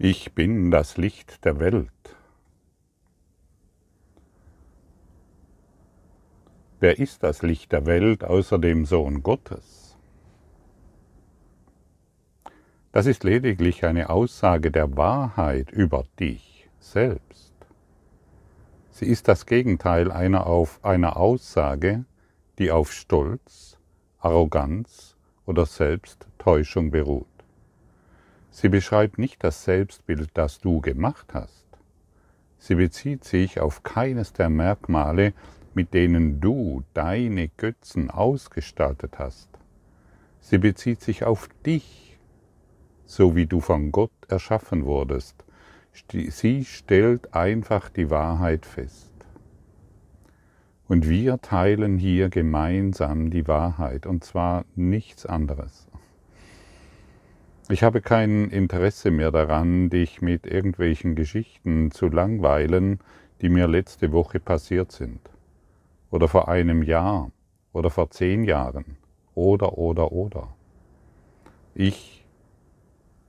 Ich bin das Licht der Welt. Wer ist das Licht der Welt außer dem Sohn Gottes? Das ist lediglich eine Aussage der Wahrheit über dich selbst. Sie ist das Gegenteil einer, auf, einer Aussage, die auf Stolz, Arroganz oder Selbsttäuschung beruht. Sie beschreibt nicht das Selbstbild, das du gemacht hast. Sie bezieht sich auf keines der Merkmale, mit denen du deine Götzen ausgestaltet hast. Sie bezieht sich auf dich, so wie du von Gott erschaffen wurdest. Sie stellt einfach die Wahrheit fest. Und wir teilen hier gemeinsam die Wahrheit, und zwar nichts anderes. Ich habe kein Interesse mehr daran, dich mit irgendwelchen Geschichten zu langweilen, die mir letzte Woche passiert sind. Oder vor einem Jahr. Oder vor zehn Jahren. Oder, oder, oder. Ich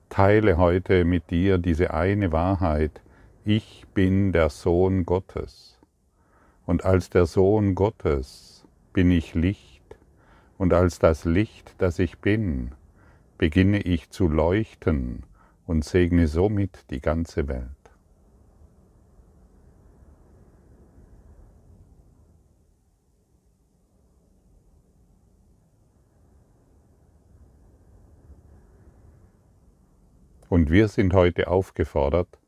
teile heute mit dir diese eine Wahrheit. Ich bin der Sohn Gottes. Und als der Sohn Gottes bin ich Licht. Und als das Licht, das ich bin, beginne ich zu leuchten und segne somit die ganze Welt. Und wir sind heute aufgefordert,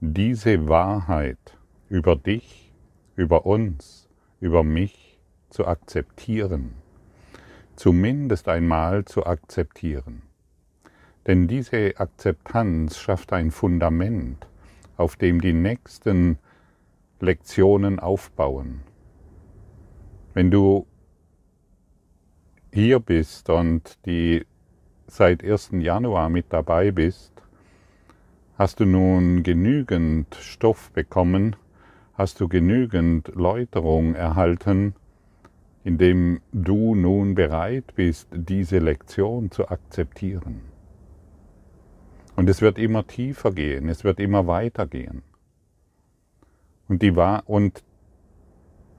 diese Wahrheit über dich, über uns, über mich zu akzeptieren, zumindest einmal zu akzeptieren. Denn diese Akzeptanz schafft ein Fundament, auf dem die nächsten Lektionen aufbauen. Wenn du hier bist und die seit 1. Januar mit dabei bist, hast du nun genügend Stoff bekommen, hast du genügend Läuterung erhalten, indem du nun bereit bist, diese Lektion zu akzeptieren. Und es wird immer tiefer gehen, es wird immer weiter gehen. Und, die, und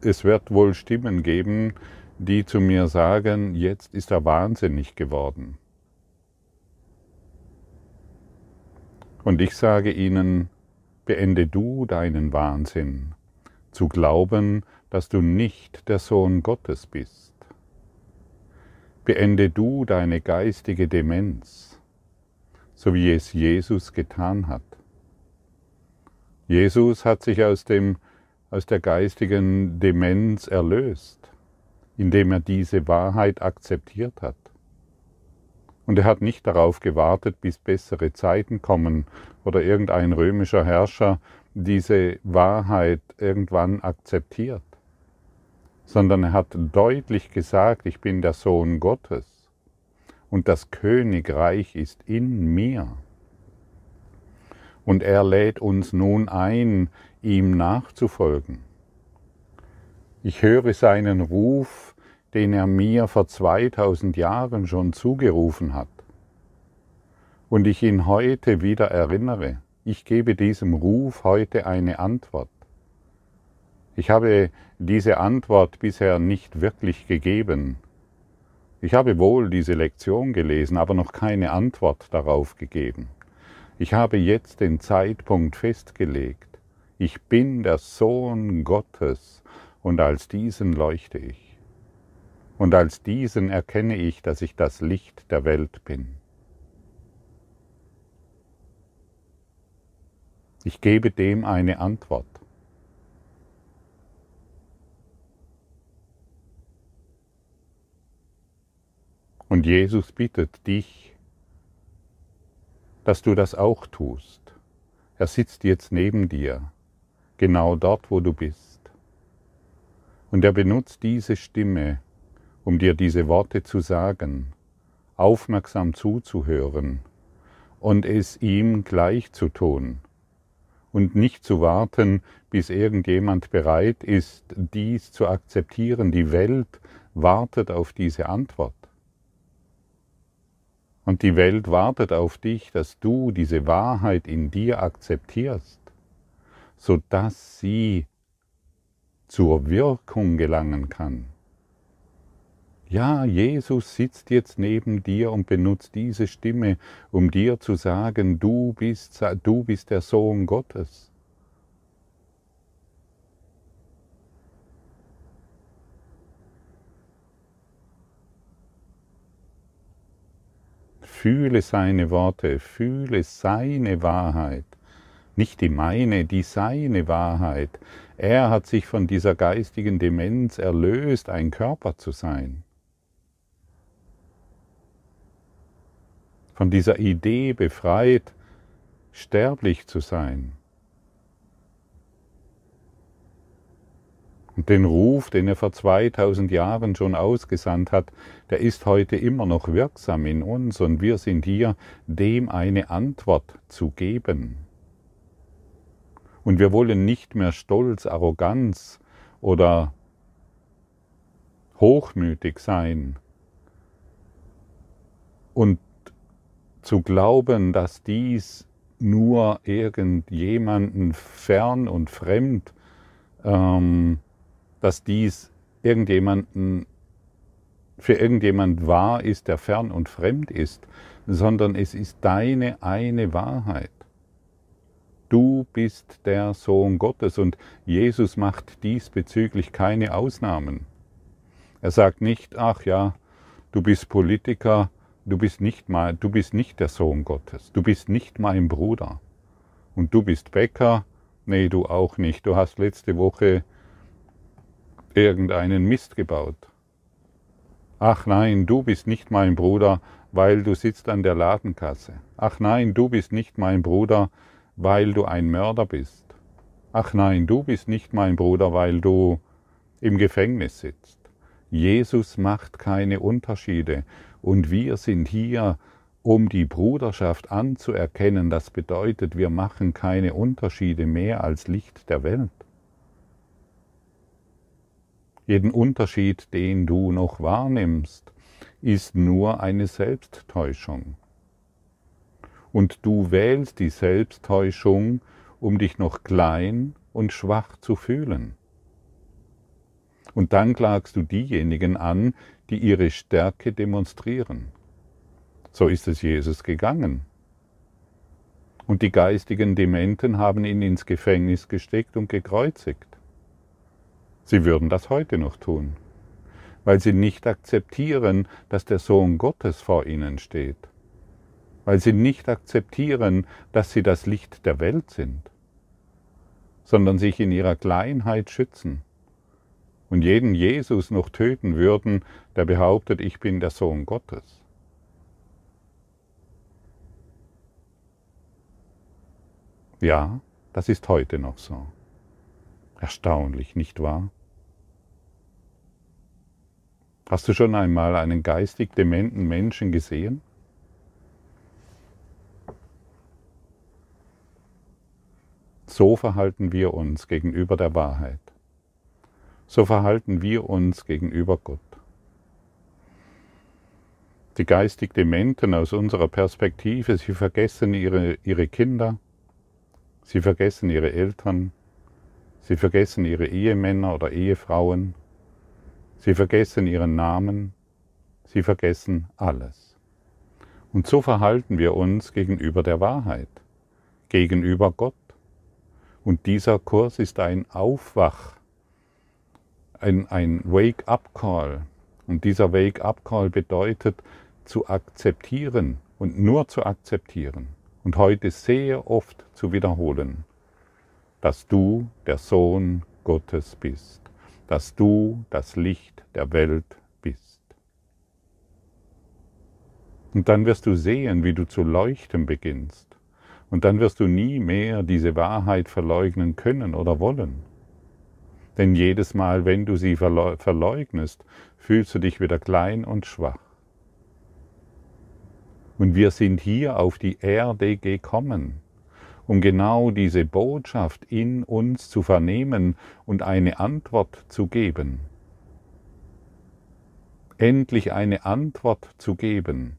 es wird wohl Stimmen geben, die zu mir sagen, jetzt ist er wahnsinnig geworden. Und ich sage ihnen, beende du deinen Wahnsinn, zu glauben, dass du nicht der Sohn Gottes bist. Beende du deine geistige Demenz, so wie es Jesus getan hat. Jesus hat sich aus, dem, aus der geistigen Demenz erlöst, indem er diese Wahrheit akzeptiert hat. Und er hat nicht darauf gewartet, bis bessere Zeiten kommen oder irgendein römischer Herrscher diese Wahrheit irgendwann akzeptiert, sondern er hat deutlich gesagt, ich bin der Sohn Gottes und das Königreich ist in mir. Und er lädt uns nun ein, ihm nachzufolgen. Ich höre seinen Ruf, den er mir vor 2000 Jahren schon zugerufen hat. Und ich ihn heute wieder erinnere. Ich gebe diesem Ruf heute eine Antwort. Ich habe diese Antwort bisher nicht wirklich gegeben, ich habe wohl diese Lektion gelesen, aber noch keine Antwort darauf gegeben. Ich habe jetzt den Zeitpunkt festgelegt. Ich bin der Sohn Gottes und als diesen leuchte ich. Und als diesen erkenne ich, dass ich das Licht der Welt bin. Ich gebe dem eine Antwort. Und Jesus bittet dich, dass du das auch tust. Er sitzt jetzt neben dir, genau dort, wo du bist. Und er benutzt diese Stimme, um dir diese Worte zu sagen, aufmerksam zuzuhören und es ihm gleich zu tun und nicht zu warten, bis irgendjemand bereit ist, dies zu akzeptieren. Die Welt wartet auf diese Antwort. Und die Welt wartet auf dich, dass du diese Wahrheit in dir akzeptierst, sodass sie zur Wirkung gelangen kann. Ja, Jesus sitzt jetzt neben dir und benutzt diese Stimme, um dir zu sagen, du bist, du bist der Sohn Gottes. Fühle seine Worte, fühle seine Wahrheit, nicht die meine, die seine Wahrheit. Er hat sich von dieser geistigen Demenz erlöst, ein Körper zu sein. Von dieser Idee befreit, sterblich zu sein. Und den Ruf, den er vor 2000 Jahren schon ausgesandt hat, der ist heute immer noch wirksam in uns und wir sind hier, dem eine Antwort zu geben. Und wir wollen nicht mehr Stolz, Arroganz oder hochmütig sein und zu glauben, dass dies nur irgendjemanden fern und fremd ähm, dass dies irgendjemanden für irgendjemand wahr ist, der fern und fremd ist, sondern es ist deine eine Wahrheit. Du bist der Sohn Gottes und Jesus macht diesbezüglich keine Ausnahmen. Er sagt nicht, ach ja, du bist Politiker, du bist nicht mal, du bist nicht der Sohn Gottes, du bist nicht mein Bruder. Und du bist Bäcker, nee, du auch nicht. Du hast letzte Woche irgendeinen Mist gebaut. Ach nein, du bist nicht mein Bruder, weil du sitzt an der Ladenkasse. Ach nein, du bist nicht mein Bruder, weil du ein Mörder bist. Ach nein, du bist nicht mein Bruder, weil du im Gefängnis sitzt. Jesus macht keine Unterschiede und wir sind hier, um die Bruderschaft anzuerkennen. Das bedeutet, wir machen keine Unterschiede mehr als Licht der Welt jeden Unterschied, den du noch wahrnimmst, ist nur eine Selbsttäuschung. Und du wählst die Selbsttäuschung, um dich noch klein und schwach zu fühlen. Und dann klagst du diejenigen an, die ihre Stärke demonstrieren. So ist es Jesus gegangen. Und die geistigen Dementen haben ihn ins Gefängnis gesteckt und gekreuzigt. Sie würden das heute noch tun, weil sie nicht akzeptieren, dass der Sohn Gottes vor ihnen steht, weil sie nicht akzeptieren, dass sie das Licht der Welt sind, sondern sich in ihrer Kleinheit schützen und jeden Jesus noch töten würden, der behauptet, ich bin der Sohn Gottes. Ja, das ist heute noch so. Erstaunlich, nicht wahr? Hast du schon einmal einen geistig dementen Menschen gesehen? So verhalten wir uns gegenüber der Wahrheit. So verhalten wir uns gegenüber Gott. Die geistig Dementen aus unserer Perspektive, sie vergessen ihre, ihre Kinder, sie vergessen ihre Eltern, sie vergessen ihre Ehemänner oder Ehefrauen, Sie vergessen ihren Namen, sie vergessen alles. Und so verhalten wir uns gegenüber der Wahrheit, gegenüber Gott. Und dieser Kurs ist ein Aufwach, ein, ein Wake-up-Call. Und dieser Wake-up-Call bedeutet zu akzeptieren und nur zu akzeptieren und heute sehr oft zu wiederholen, dass du der Sohn Gottes bist dass du das Licht der Welt bist. Und dann wirst du sehen, wie du zu leuchten beginnst. Und dann wirst du nie mehr diese Wahrheit verleugnen können oder wollen. Denn jedes Mal, wenn du sie verleugnest, fühlst du dich wieder klein und schwach. Und wir sind hier auf die Erde gekommen, um genau diese Botschaft in uns zu vernehmen und eine Antwort zu geben. Endlich eine Antwort zu geben.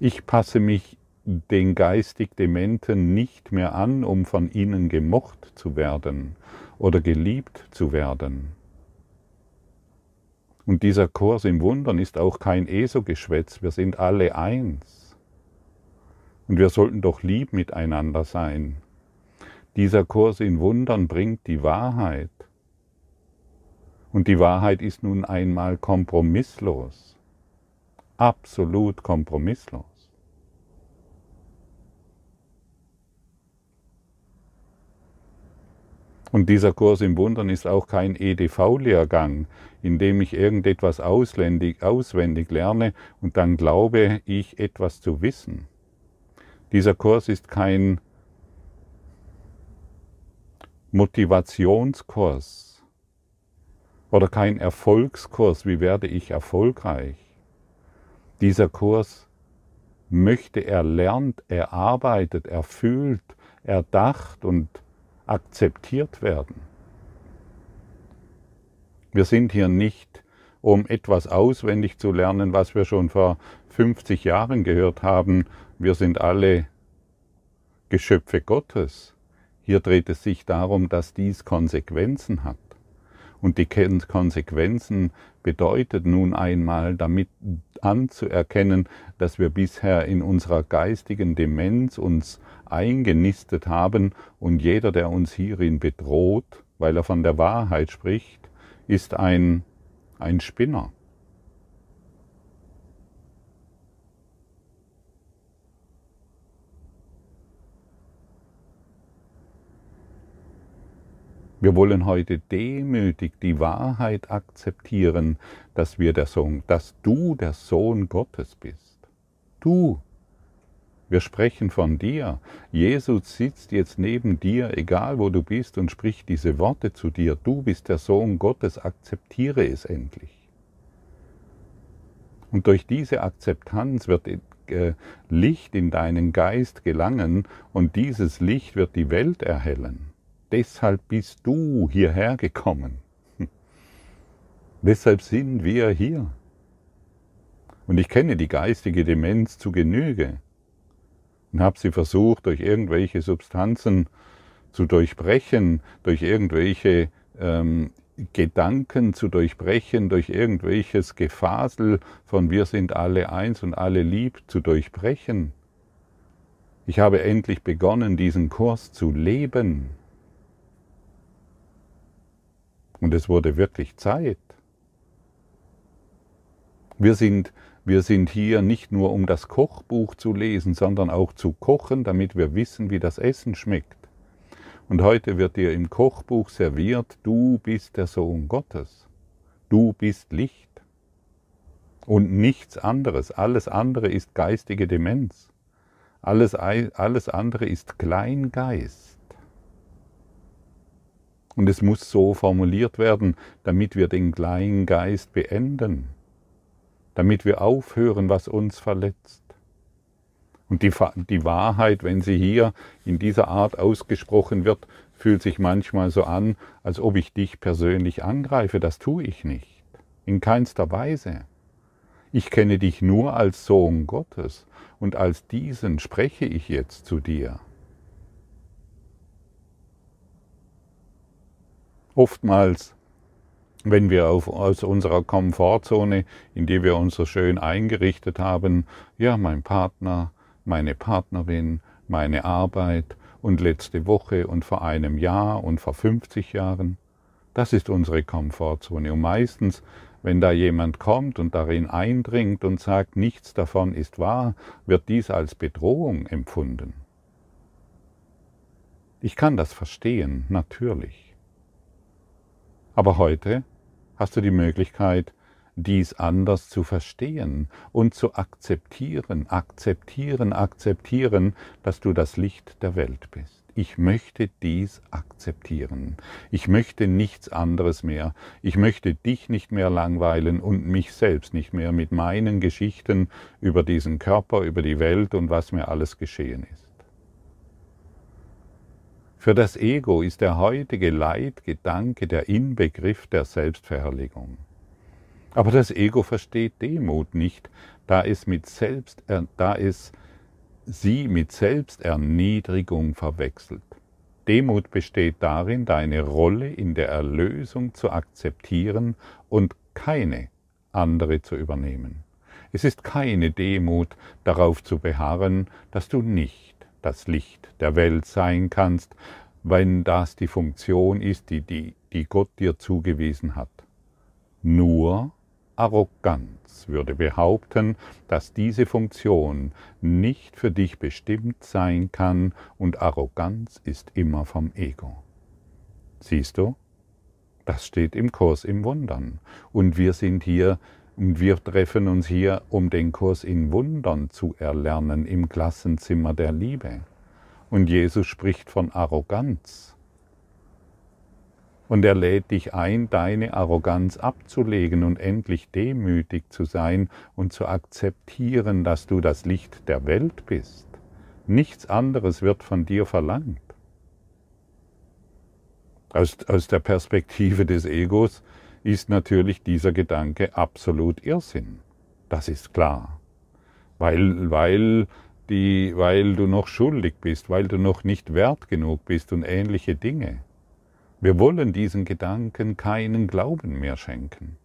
Ich passe mich den geistig Dementen nicht mehr an, um von ihnen gemocht zu werden oder geliebt zu werden. Und dieser Kurs im Wundern ist auch kein ESO-Geschwätz, wir sind alle eins. Und wir sollten doch lieb miteinander sein. Dieser Kurs in Wundern bringt die Wahrheit. Und die Wahrheit ist nun einmal kompromisslos, absolut kompromisslos. Und dieser Kurs im Wundern ist auch kein EDV-Lehrgang, in dem ich irgendetwas auswendig, lerne und dann glaube ich etwas zu wissen. Dieser Kurs ist kein Motivationskurs oder kein Erfolgskurs, wie werde ich erfolgreich. Dieser Kurs möchte erlernt, erarbeitet, erfüllt, erdacht und akzeptiert werden. Wir sind hier nicht, um etwas auswendig zu lernen, was wir schon vor 50 Jahren gehört haben. Wir sind alle Geschöpfe Gottes. Hier dreht es sich darum, dass dies Konsequenzen hat. Und die Konsequenzen bedeutet nun einmal damit anzuerkennen, dass wir bisher in unserer geistigen Demenz uns eingenistet haben und jeder, der uns hierin bedroht, weil er von der Wahrheit spricht, ist ein, ein Spinner. Wir wollen heute demütig die Wahrheit akzeptieren, dass wir der Sohn, dass du der Sohn Gottes bist. Du. Wir sprechen von dir. Jesus sitzt jetzt neben dir, egal wo du bist, und spricht diese Worte zu dir. Du bist der Sohn Gottes, akzeptiere es endlich. Und durch diese Akzeptanz wird äh, Licht in deinen Geist gelangen und dieses Licht wird die Welt erhellen deshalb bist du hierher gekommen. Deshalb sind wir hier. Und ich kenne die geistige Demenz zu Genüge und habe sie versucht, durch irgendwelche Substanzen zu durchbrechen, durch irgendwelche ähm, Gedanken zu durchbrechen, durch irgendwelches Gefasel von wir sind alle eins und alle lieb zu durchbrechen. Ich habe endlich begonnen, diesen Kurs zu leben. Und es wurde wirklich Zeit. Wir sind, wir sind hier nicht nur, um das Kochbuch zu lesen, sondern auch zu kochen, damit wir wissen, wie das Essen schmeckt. Und heute wird dir im Kochbuch serviert, du bist der Sohn Gottes. Du bist Licht. Und nichts anderes. Alles andere ist geistige Demenz. Alles, alles andere ist Kleingeist. Und es muss so formuliert werden, damit wir den kleinen Geist beenden, damit wir aufhören, was uns verletzt. Und die, die Wahrheit, wenn sie hier in dieser Art ausgesprochen wird, fühlt sich manchmal so an, als ob ich dich persönlich angreife. Das tue ich nicht. In keinster Weise. Ich kenne dich nur als Sohn Gottes und als diesen spreche ich jetzt zu dir. Oftmals, wenn wir auf, aus unserer Komfortzone, in die wir uns so schön eingerichtet haben, ja, mein Partner, meine Partnerin, meine Arbeit und letzte Woche und vor einem Jahr und vor 50 Jahren, das ist unsere Komfortzone. Und meistens, wenn da jemand kommt und darin eindringt und sagt, nichts davon ist wahr, wird dies als Bedrohung empfunden. Ich kann das verstehen, natürlich. Aber heute hast du die Möglichkeit, dies anders zu verstehen und zu akzeptieren, akzeptieren, akzeptieren, dass du das Licht der Welt bist. Ich möchte dies akzeptieren. Ich möchte nichts anderes mehr. Ich möchte dich nicht mehr langweilen und mich selbst nicht mehr mit meinen Geschichten über diesen Körper, über die Welt und was mir alles geschehen ist. Für das Ego ist der heutige Leitgedanke der Inbegriff der Selbstverherrlichung. Aber das Ego versteht Demut nicht, da es, mit Selbst, da es sie mit Selbsterniedrigung verwechselt. Demut besteht darin, deine Rolle in der Erlösung zu akzeptieren und keine andere zu übernehmen. Es ist keine Demut darauf zu beharren, dass du nicht das Licht der Welt sein kannst, wenn das die Funktion ist, die, die, die Gott dir zugewiesen hat. Nur Arroganz würde behaupten, dass diese Funktion nicht für dich bestimmt sein kann und Arroganz ist immer vom Ego. Siehst du? Das steht im Kurs im Wundern. Und wir sind hier und wir treffen uns hier, um den Kurs in Wundern zu erlernen im Klassenzimmer der Liebe. Und Jesus spricht von Arroganz. Und er lädt dich ein, deine Arroganz abzulegen und endlich demütig zu sein und zu akzeptieren, dass du das Licht der Welt bist. Nichts anderes wird von dir verlangt. Aus, aus der Perspektive des Egos ist natürlich dieser Gedanke absolut Irrsinn. Das ist klar. Weil, weil, die, weil du noch schuldig bist, weil du noch nicht wert genug bist und ähnliche Dinge. Wir wollen diesen Gedanken keinen Glauben mehr schenken.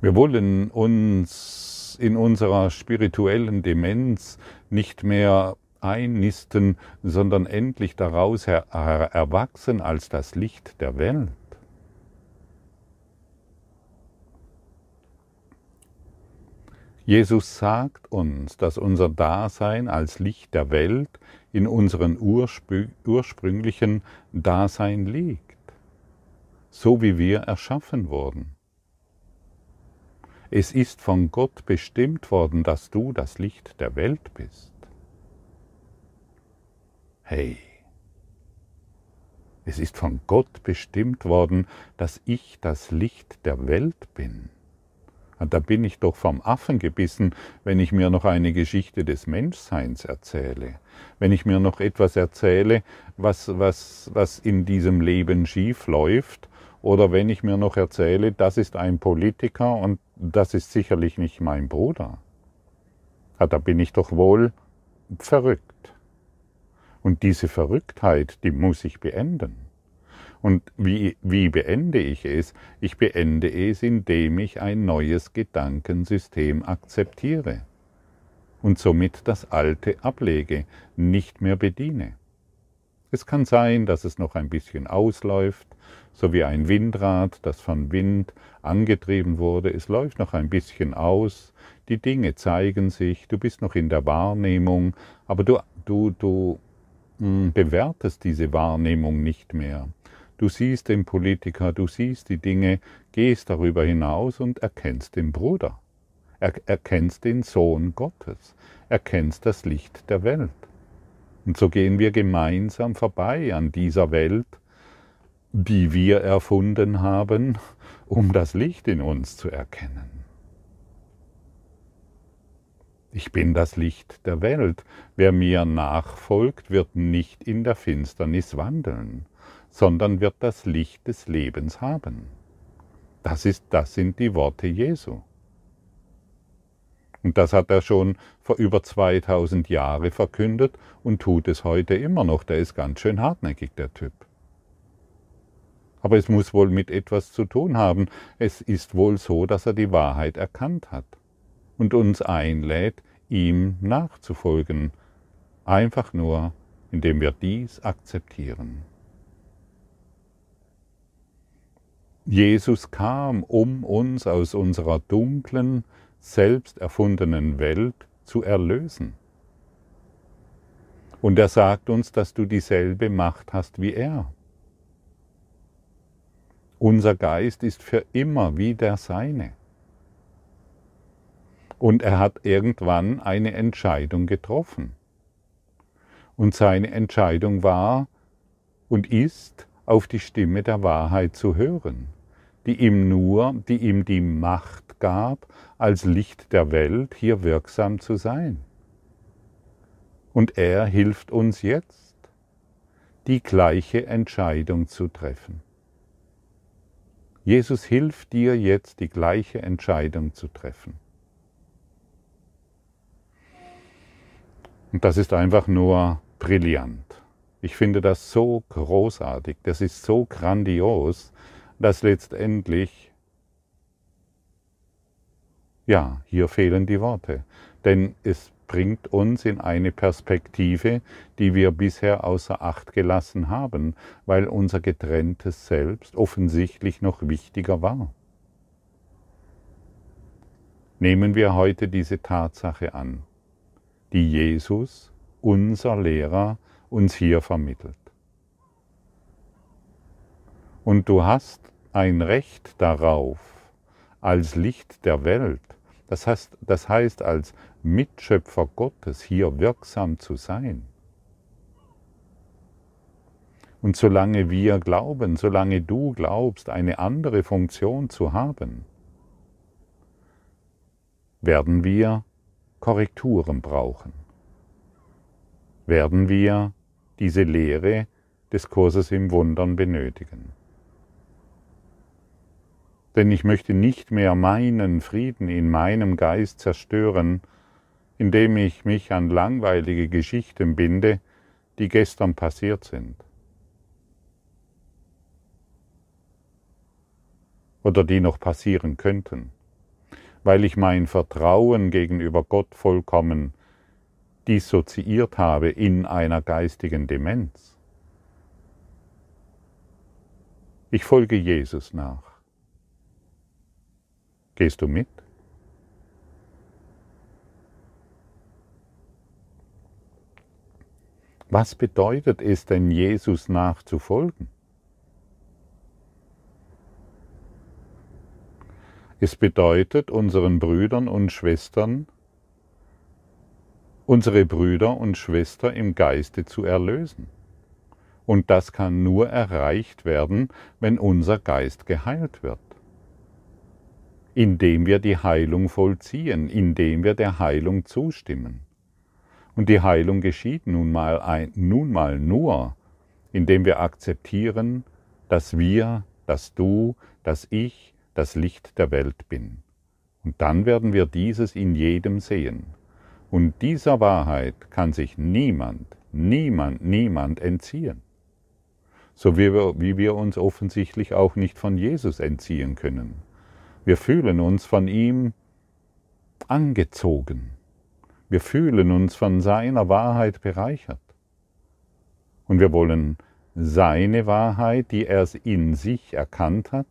Wir wollen uns in unserer spirituellen Demenz nicht mehr einnisten, sondern endlich daraus erwachsen als das Licht der Welt. Jesus sagt uns, dass unser Dasein als Licht der Welt in unserem ursprünglichen Dasein liegt, so wie wir erschaffen wurden. Es ist von Gott bestimmt worden, dass du das Licht der Welt bist. Hey, es ist von Gott bestimmt worden, dass ich das Licht der Welt bin. Und da bin ich doch vom Affen gebissen, wenn ich mir noch eine Geschichte des Menschseins erzähle. Wenn ich mir noch etwas erzähle, was, was, was in diesem Leben schief läuft. Oder wenn ich mir noch erzähle, das ist ein Politiker und das ist sicherlich nicht mein Bruder. Ja, da bin ich doch wohl verrückt. Und diese Verrücktheit, die muss ich beenden. Und wie, wie beende ich es? Ich beende es, indem ich ein neues Gedankensystem akzeptiere und somit das alte ablege, nicht mehr bediene. Es kann sein, dass es noch ein bisschen ausläuft, so wie ein Windrad, das von Wind angetrieben wurde. Es läuft noch ein bisschen aus, die Dinge zeigen sich, du bist noch in der Wahrnehmung, aber du, du, du hm, bewertest diese Wahrnehmung nicht mehr. Du siehst den Politiker, du siehst die Dinge, gehst darüber hinaus und erkennst den Bruder, er, erkennst den Sohn Gottes, erkennst das Licht der Welt. Und so gehen wir gemeinsam vorbei an dieser Welt, die wir erfunden haben, um das Licht in uns zu erkennen. Ich bin das Licht der Welt. Wer mir nachfolgt, wird nicht in der Finsternis wandeln, sondern wird das Licht des Lebens haben. Das, ist, das sind die Worte Jesu. Und das hat er schon vor über 2000 Jahren verkündet und tut es heute immer noch. Der ist ganz schön hartnäckig, der Typ. Aber es muss wohl mit etwas zu tun haben. Es ist wohl so, dass er die Wahrheit erkannt hat und uns einlädt, ihm nachzufolgen. Einfach nur, indem wir dies akzeptieren. Jesus kam, um uns aus unserer dunklen, selbst erfundenen Welt zu erlösen. Und er sagt uns, dass du dieselbe Macht hast wie er. Unser Geist ist für immer wie der seine. Und er hat irgendwann eine Entscheidung getroffen. Und seine Entscheidung war und ist, auf die Stimme der Wahrheit zu hören, die ihm nur, die ihm die Macht gab, als Licht der Welt hier wirksam zu sein. Und er hilft uns jetzt, die gleiche Entscheidung zu treffen. Jesus hilft dir jetzt, die gleiche Entscheidung zu treffen. Und das ist einfach nur brillant. Ich finde das so großartig, das ist so grandios, dass letztendlich, ja, hier fehlen die Worte. Denn es bringt uns in eine Perspektive, die wir bisher außer Acht gelassen haben, weil unser getrenntes Selbst offensichtlich noch wichtiger war. Nehmen wir heute diese Tatsache an, die Jesus, unser Lehrer, uns hier vermittelt. Und du hast ein Recht darauf, als Licht der Welt, das heißt, das heißt als Mitschöpfer Gottes hier wirksam zu sein. Und solange wir glauben, solange du glaubst, eine andere Funktion zu haben, werden wir Korrekturen brauchen. Werden wir diese Lehre des Kurses im Wundern benötigen. Denn ich möchte nicht mehr meinen Frieden in meinem Geist zerstören, indem ich mich an langweilige Geschichten binde, die gestern passiert sind. Oder die noch passieren könnten, weil ich mein Vertrauen gegenüber Gott vollkommen dissoziiert habe in einer geistigen Demenz. Ich folge Jesus nach. Gehst du mit? Was bedeutet es denn, Jesus nachzufolgen? Es bedeutet unseren Brüdern und Schwestern, unsere Brüder und Schwestern im Geiste zu erlösen. Und das kann nur erreicht werden, wenn unser Geist geheilt wird. Indem wir die Heilung vollziehen, indem wir der Heilung zustimmen. Und die Heilung geschieht nun mal, ein, nun mal nur, indem wir akzeptieren, dass wir, dass du, dass ich das Licht der Welt bin. Und dann werden wir dieses in jedem sehen. Und dieser Wahrheit kann sich niemand, niemand, niemand entziehen. So wie wir, wie wir uns offensichtlich auch nicht von Jesus entziehen können. Wir fühlen uns von ihm angezogen. Wir fühlen uns von seiner Wahrheit bereichert. Und wir wollen seine Wahrheit, die er in sich erkannt hat,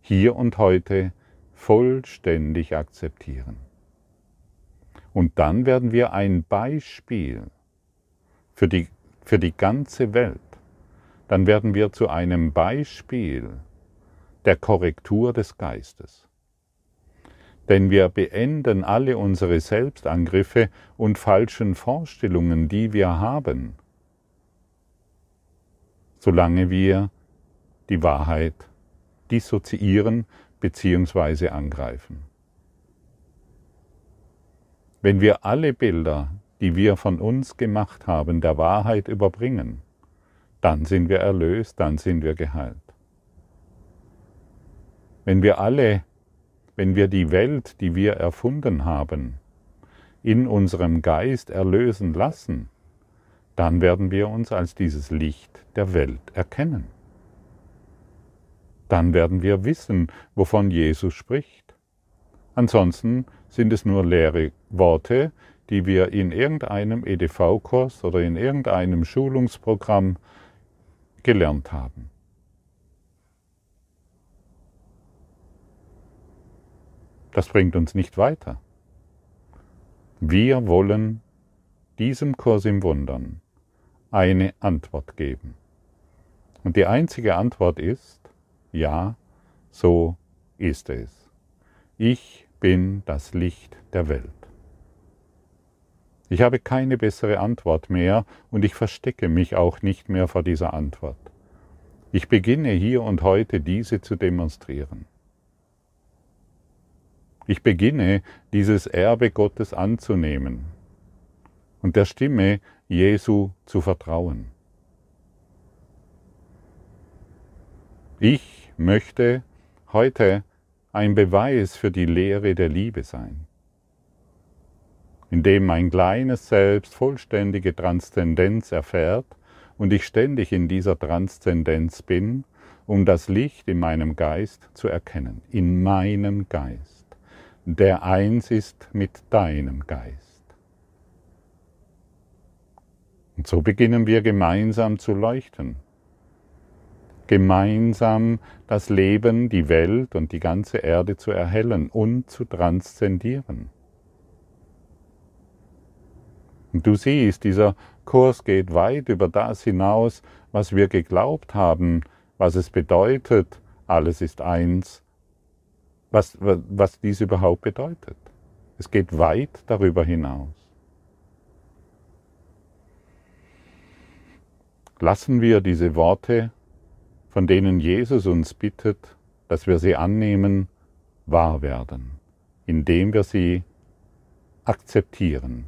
hier und heute vollständig akzeptieren. Und dann werden wir ein Beispiel für die, für die ganze Welt. Dann werden wir zu einem Beispiel der Korrektur des Geistes denn wir beenden alle unsere Selbstangriffe und falschen Vorstellungen, die wir haben, solange wir die Wahrheit dissoziieren bzw. angreifen. Wenn wir alle Bilder, die wir von uns gemacht haben, der Wahrheit überbringen, dann sind wir erlöst, dann sind wir geheilt. Wenn wir alle wenn wir die Welt, die wir erfunden haben, in unserem Geist erlösen lassen, dann werden wir uns als dieses Licht der Welt erkennen. Dann werden wir wissen, wovon Jesus spricht. Ansonsten sind es nur leere Worte, die wir in irgendeinem EDV-Kurs oder in irgendeinem Schulungsprogramm gelernt haben. Das bringt uns nicht weiter. Wir wollen diesem Kurs im Wundern eine Antwort geben. Und die einzige Antwort ist, ja, so ist es. Ich bin das Licht der Welt. Ich habe keine bessere Antwort mehr und ich verstecke mich auch nicht mehr vor dieser Antwort. Ich beginne hier und heute diese zu demonstrieren. Ich beginne, dieses Erbe Gottes anzunehmen und der Stimme Jesu zu vertrauen. Ich möchte heute ein Beweis für die Lehre der Liebe sein, indem mein kleines Selbst vollständige Transzendenz erfährt und ich ständig in dieser Transzendenz bin, um das Licht in meinem Geist zu erkennen, in meinem Geist, der eins ist mit deinem Geist. Und so beginnen wir gemeinsam zu leuchten, gemeinsam das Leben, die Welt und die ganze Erde zu erhellen und zu transzendieren. Und du siehst, dieser Kurs geht weit über das hinaus, was wir geglaubt haben, was es bedeutet, alles ist eins, was, was dies überhaupt bedeutet. Es geht weit darüber hinaus. Lassen wir diese Worte, von denen Jesus uns bittet, dass wir sie annehmen, wahr werden, indem wir sie akzeptieren,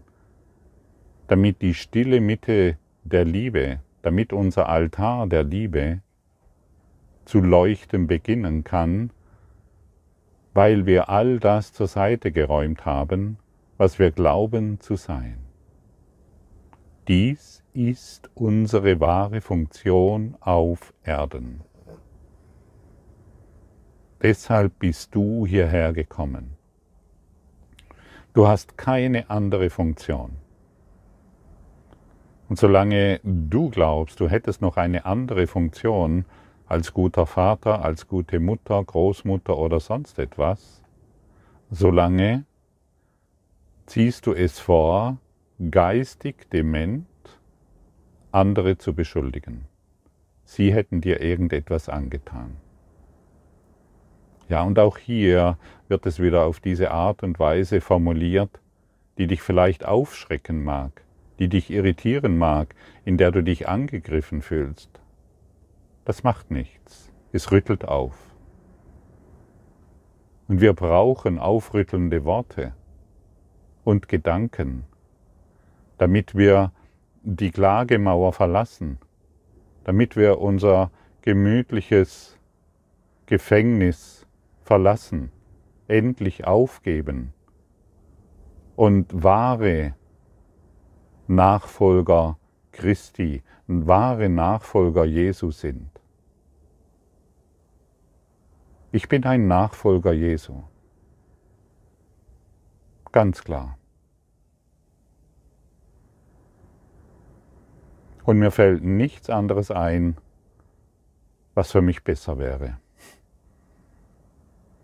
damit die stille Mitte der Liebe, damit unser Altar der Liebe zu leuchten beginnen kann, weil wir all das zur Seite geräumt haben, was wir glauben zu sein. Dies ist unsere wahre Funktion auf Erden. Deshalb bist du hierher gekommen. Du hast keine andere Funktion. Und solange du glaubst, du hättest noch eine andere Funktion, als guter Vater, als gute Mutter, Großmutter oder sonst etwas, solange ziehst du es vor, geistig dement andere zu beschuldigen. Sie hätten dir irgendetwas angetan. Ja, und auch hier wird es wieder auf diese Art und Weise formuliert, die dich vielleicht aufschrecken mag, die dich irritieren mag, in der du dich angegriffen fühlst. Das macht nichts. Es rüttelt auf. Und wir brauchen aufrüttelnde Worte und Gedanken, damit wir die Klagemauer verlassen, damit wir unser gemütliches Gefängnis verlassen, endlich aufgeben und wahre Nachfolger Christi, wahre Nachfolger Jesu sind. Ich bin ein Nachfolger Jesu. Ganz klar. Und mir fällt nichts anderes ein, was für mich besser wäre.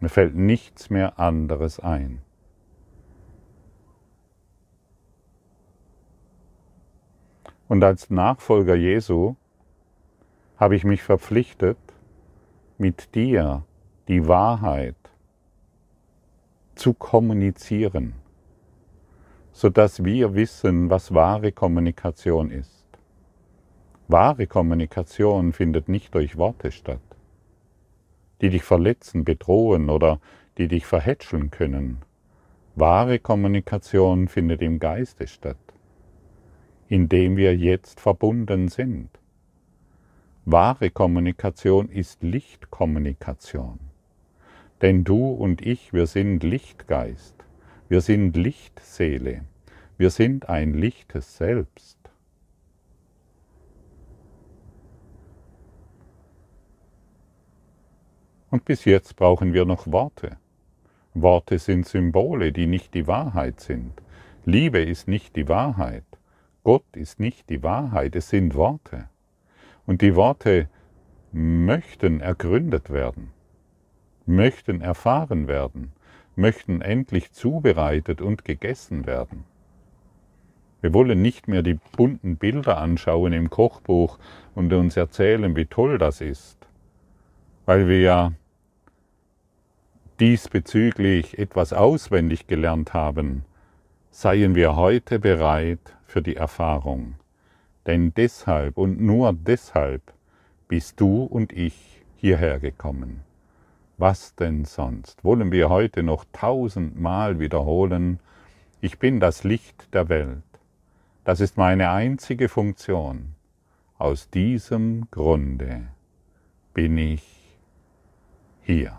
Mir fällt nichts mehr anderes ein. Und als Nachfolger Jesu habe ich mich verpflichtet, mit dir die Wahrheit zu kommunizieren, sodass wir wissen, was wahre Kommunikation ist. Wahre Kommunikation findet nicht durch Worte statt, die dich verletzen, bedrohen oder die dich verhätscheln können. Wahre Kommunikation findet im Geiste statt, indem wir jetzt verbunden sind. Wahre Kommunikation ist Lichtkommunikation. Denn du und ich, wir sind Lichtgeist, wir sind Lichtseele, wir sind ein lichtes Selbst. Und bis jetzt brauchen wir noch Worte. Worte sind Symbole, die nicht die Wahrheit sind. Liebe ist nicht die Wahrheit. Gott ist nicht die Wahrheit, es sind Worte. Und die Worte möchten ergründet werden möchten erfahren werden, möchten endlich zubereitet und gegessen werden. Wir wollen nicht mehr die bunten Bilder anschauen im Kochbuch und uns erzählen, wie toll das ist, weil wir ja diesbezüglich etwas auswendig gelernt haben, seien wir heute bereit für die Erfahrung. Denn deshalb und nur deshalb bist du und ich hierher gekommen. Was denn sonst? Wollen wir heute noch tausendmal wiederholen, ich bin das Licht der Welt. Das ist meine einzige Funktion. Aus diesem Grunde bin ich hier.